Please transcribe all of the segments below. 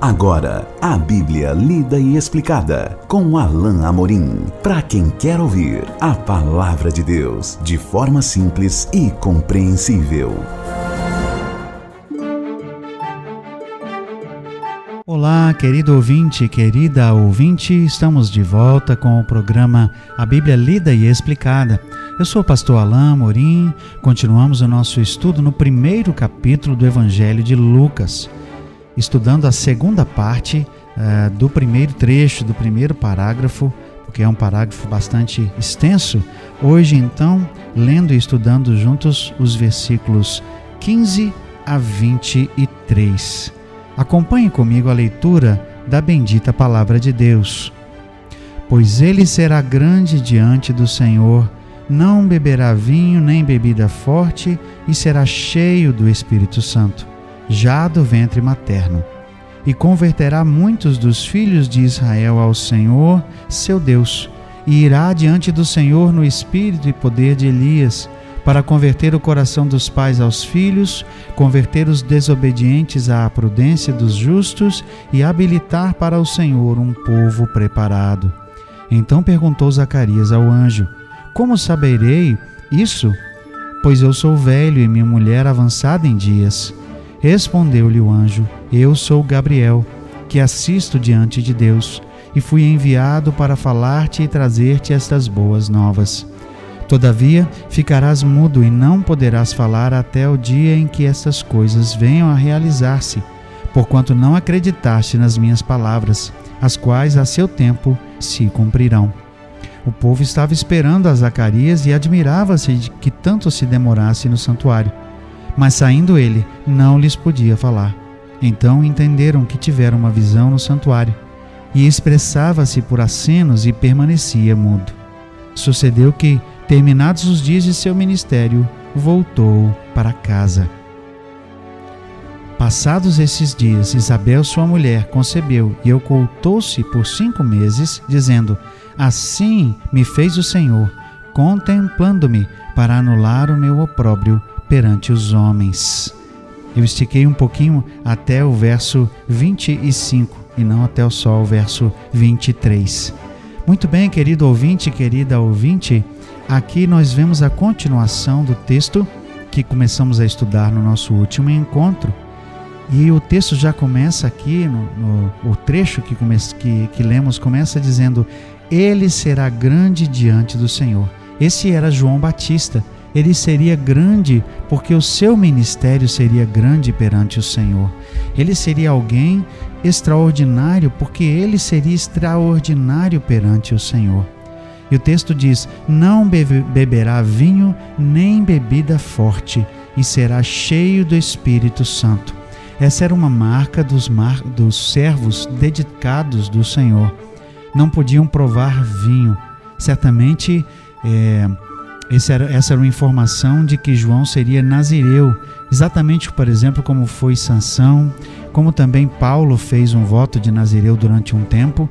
Agora, a Bíblia lida e explicada com Alain Amorim. Para quem quer ouvir a palavra de Deus de forma simples e compreensível. Olá, querido ouvinte, querida ouvinte, estamos de volta com o programa A Bíblia Lida e Explicada. Eu sou o pastor Alain Amorim. Continuamos o nosso estudo no primeiro capítulo do Evangelho de Lucas estudando a segunda parte uh, do primeiro trecho, do primeiro parágrafo, porque é um parágrafo bastante extenso. Hoje, então, lendo e estudando juntos os versículos 15 a 23. Acompanhe comigo a leitura da bendita palavra de Deus. Pois ele será grande diante do Senhor, não beberá vinho nem bebida forte, e será cheio do Espírito Santo já do ventre materno, e converterá muitos dos filhos de Israel ao Senhor, seu Deus, e irá diante do Senhor no espírito e poder de Elias, para converter o coração dos pais aos filhos, converter os desobedientes à prudência dos justos e habilitar para o Senhor um povo preparado. Então perguntou Zacarias ao anjo: Como saberei isso? Pois eu sou velho e minha mulher avançada em dias. Respondeu-lhe o anjo: Eu sou Gabriel, que assisto diante de Deus, e fui enviado para falar-te e trazer-te estas boas novas. Todavia, ficarás mudo e não poderás falar até o dia em que estas coisas venham a realizar-se, porquanto não acreditaste nas minhas palavras, as quais a seu tempo se cumprirão. O povo estava esperando a Zacarias e admirava-se de que tanto se demorasse no santuário. Mas saindo ele, não lhes podia falar. Então entenderam que tiveram uma visão no santuário, e expressava-se por acenos e permanecia mudo. Sucedeu que, terminados os dias de seu ministério, voltou para casa. Passados esses dias, Isabel, sua mulher, concebeu e ocultou-se por cinco meses, dizendo: Assim me fez o Senhor, contemplando-me para anular o meu opróbrio perante os homens. Eu estiquei um pouquinho até o verso 25 e não até o só o verso 23. Muito bem, querido ouvinte, querida ouvinte, aqui nós vemos a continuação do texto que começamos a estudar no nosso último encontro. E o texto já começa aqui, no, no o trecho que, come, que, que lemos começa dizendo: Ele será grande diante do Senhor. Esse era João Batista ele seria grande porque o seu ministério seria grande perante o Senhor. Ele seria alguém extraordinário porque ele seria extraordinário perante o Senhor. E o texto diz: Não beberá vinho nem bebida forte, e será cheio do Espírito Santo. Essa era uma marca dos, mar, dos servos dedicados do Senhor. Não podiam provar vinho. Certamente. É, era, essa era uma informação de que João seria nazireu, exatamente, por exemplo, como foi Sansão, como também Paulo fez um voto de nazireu durante um tempo.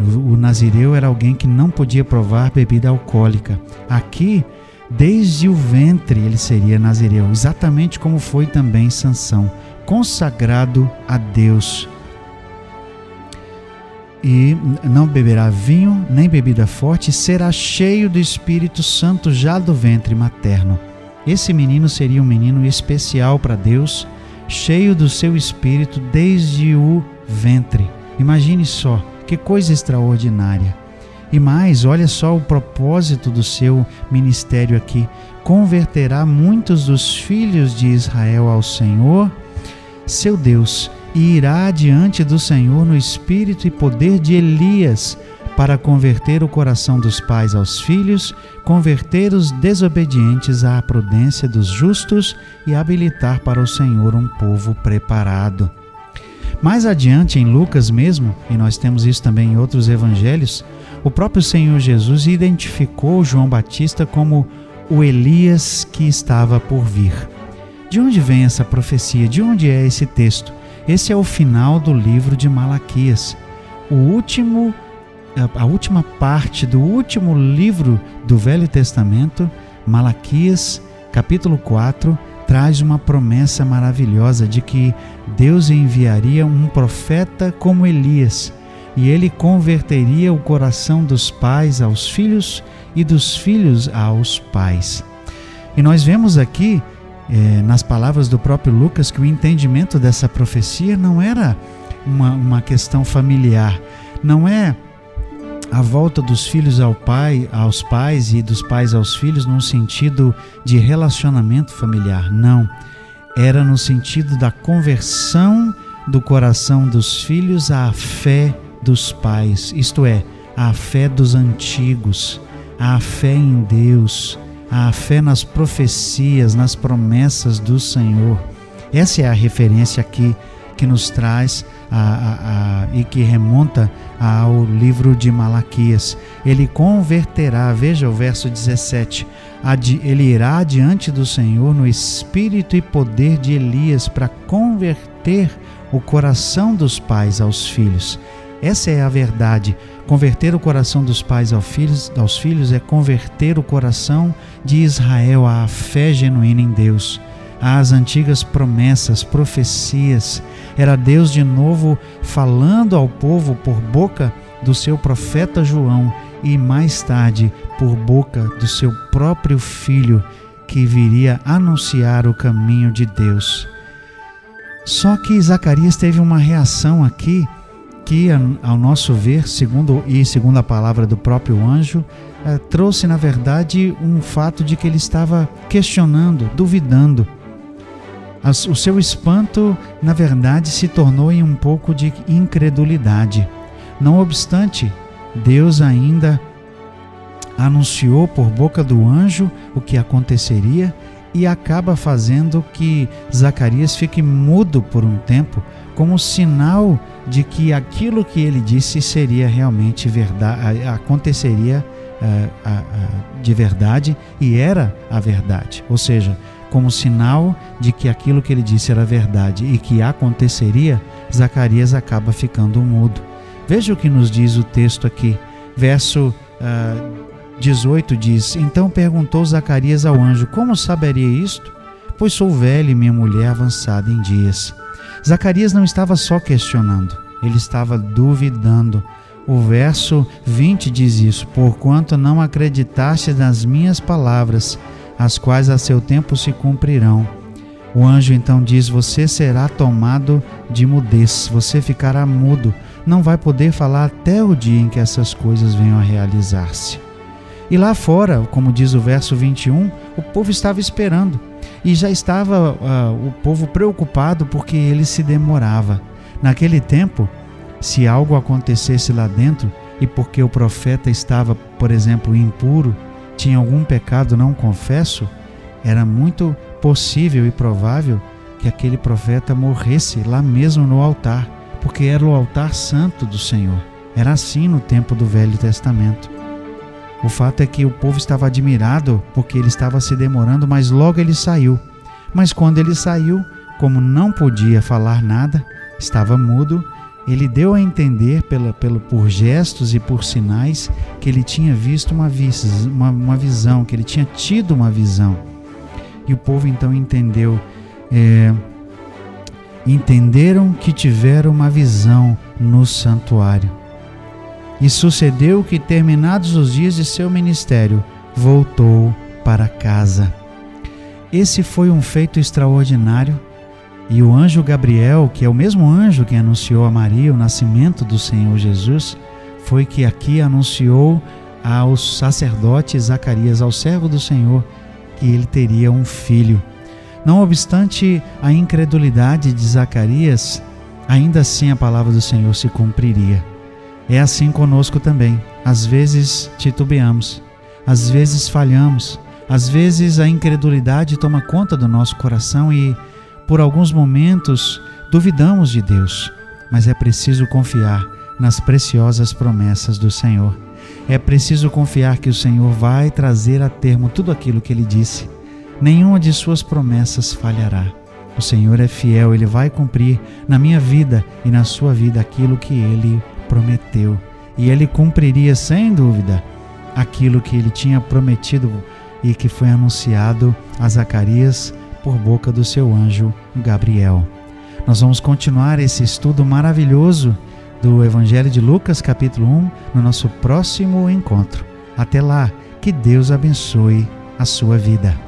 O, o nazireu era alguém que não podia provar bebida alcoólica. Aqui, desde o ventre, ele seria nazireu, exatamente como foi também Sansão, consagrado a Deus e não beberá vinho nem bebida forte, será cheio do Espírito Santo já do ventre materno. Esse menino seria um menino especial para Deus, cheio do seu espírito desde o ventre. Imagine só, que coisa extraordinária. E mais, olha só o propósito do seu ministério aqui: converterá muitos dos filhos de Israel ao Senhor, seu Deus, e irá diante do Senhor no espírito e poder de Elias, para converter o coração dos pais aos filhos, converter os desobedientes à prudência dos justos e habilitar para o Senhor um povo preparado. Mais adiante, em Lucas mesmo, e nós temos isso também em outros evangelhos, o próprio Senhor Jesus identificou João Batista como o Elias que estava por vir. De onde vem essa profecia? De onde é esse texto? Esse é o final do livro de Malaquias, o último a última parte do último livro do Velho Testamento, Malaquias, capítulo 4, traz uma promessa maravilhosa de que Deus enviaria um profeta como Elias e ele converteria o coração dos pais aos filhos e dos filhos aos pais. E nós vemos aqui, eh, nas palavras do próprio Lucas, que o entendimento dessa profecia não era uma, uma questão familiar, não é a volta dos filhos ao pai, aos pais e dos pais aos filhos num sentido de relacionamento familiar, não. Era no sentido da conversão do coração dos filhos à fé dos pais, isto é, a fé dos antigos, a fé em Deus, a fé nas profecias, nas promessas do Senhor. Essa é a referência aqui que nos traz a, a, a, e que remonta ao livro de Malaquias. Ele converterá, veja o verso 17, ele irá diante do Senhor no espírito e poder de Elias para converter o coração dos pais aos filhos essa é a verdade. Converter o coração dos pais aos filhos, aos filhos é converter o coração de Israel à fé genuína em Deus, às antigas promessas, profecias. Era Deus de novo falando ao povo por boca do seu profeta João e mais tarde por boca do seu próprio filho que viria anunciar o caminho de Deus. Só que Zacarias teve uma reação aqui ao nosso ver, segundo e segundo a palavra do próprio anjo, eh, trouxe na verdade um fato de que ele estava questionando, duvidando. O seu espanto, na verdade, se tornou em um pouco de incredulidade. Não obstante, Deus ainda anunciou por boca do anjo o que aconteceria e acaba fazendo que Zacarias fique mudo por um tempo, como sinal de que aquilo que ele disse seria realmente verdade, aconteceria uh, de verdade e era a verdade. Ou seja, como sinal de que aquilo que ele disse era verdade e que aconteceria, Zacarias acaba ficando mudo. Veja o que nos diz o texto aqui, verso uh, 18 diz: Então perguntou Zacarias ao anjo: Como saberia isto? Pois sou velho e minha mulher avançada em dias. Zacarias não estava só questionando, ele estava duvidando. O verso 20 diz isso: Porquanto não acreditaste nas minhas palavras, as quais a seu tempo se cumprirão. O anjo então diz: Você será tomado de mudez, você ficará mudo, não vai poder falar até o dia em que essas coisas venham a realizar-se. E lá fora, como diz o verso 21, o povo estava esperando e já estava uh, o povo preocupado porque ele se demorava. Naquele tempo, se algo acontecesse lá dentro e porque o profeta estava, por exemplo, impuro, tinha algum pecado não confesso, era muito possível e provável que aquele profeta morresse lá mesmo no altar, porque era o altar santo do Senhor. Era assim no tempo do Velho Testamento. O fato é que o povo estava admirado porque ele estava se demorando, mas logo ele saiu. Mas quando ele saiu, como não podia falar nada, estava mudo, ele deu a entender pela, pelo, por gestos e por sinais que ele tinha visto uma, vis, uma, uma visão, que ele tinha tido uma visão. E o povo então entendeu, é, entenderam que tiveram uma visão no santuário. E sucedeu que, terminados os dias de seu ministério, voltou para casa. Esse foi um feito extraordinário. E o anjo Gabriel, que é o mesmo anjo que anunciou a Maria o nascimento do Senhor Jesus, foi que aqui anunciou aos sacerdotes Zacarias, ao servo do Senhor, que ele teria um filho. Não obstante a incredulidade de Zacarias, ainda assim a palavra do Senhor se cumpriria. É assim conosco também. Às vezes titubeamos, às vezes falhamos, às vezes a incredulidade toma conta do nosso coração e, por alguns momentos, duvidamos de Deus. Mas é preciso confiar nas preciosas promessas do Senhor. É preciso confiar que o Senhor vai trazer a termo tudo aquilo que ele disse. Nenhuma de suas promessas falhará. O Senhor é fiel, ele vai cumprir na minha vida e na sua vida aquilo que ele prometeu. E ele cumpriria sem dúvida aquilo que ele tinha prometido e que foi anunciado a Zacarias por boca do seu anjo Gabriel. Nós vamos continuar esse estudo maravilhoso do Evangelho de Lucas, capítulo 1, no nosso próximo encontro. Até lá, que Deus abençoe a sua vida.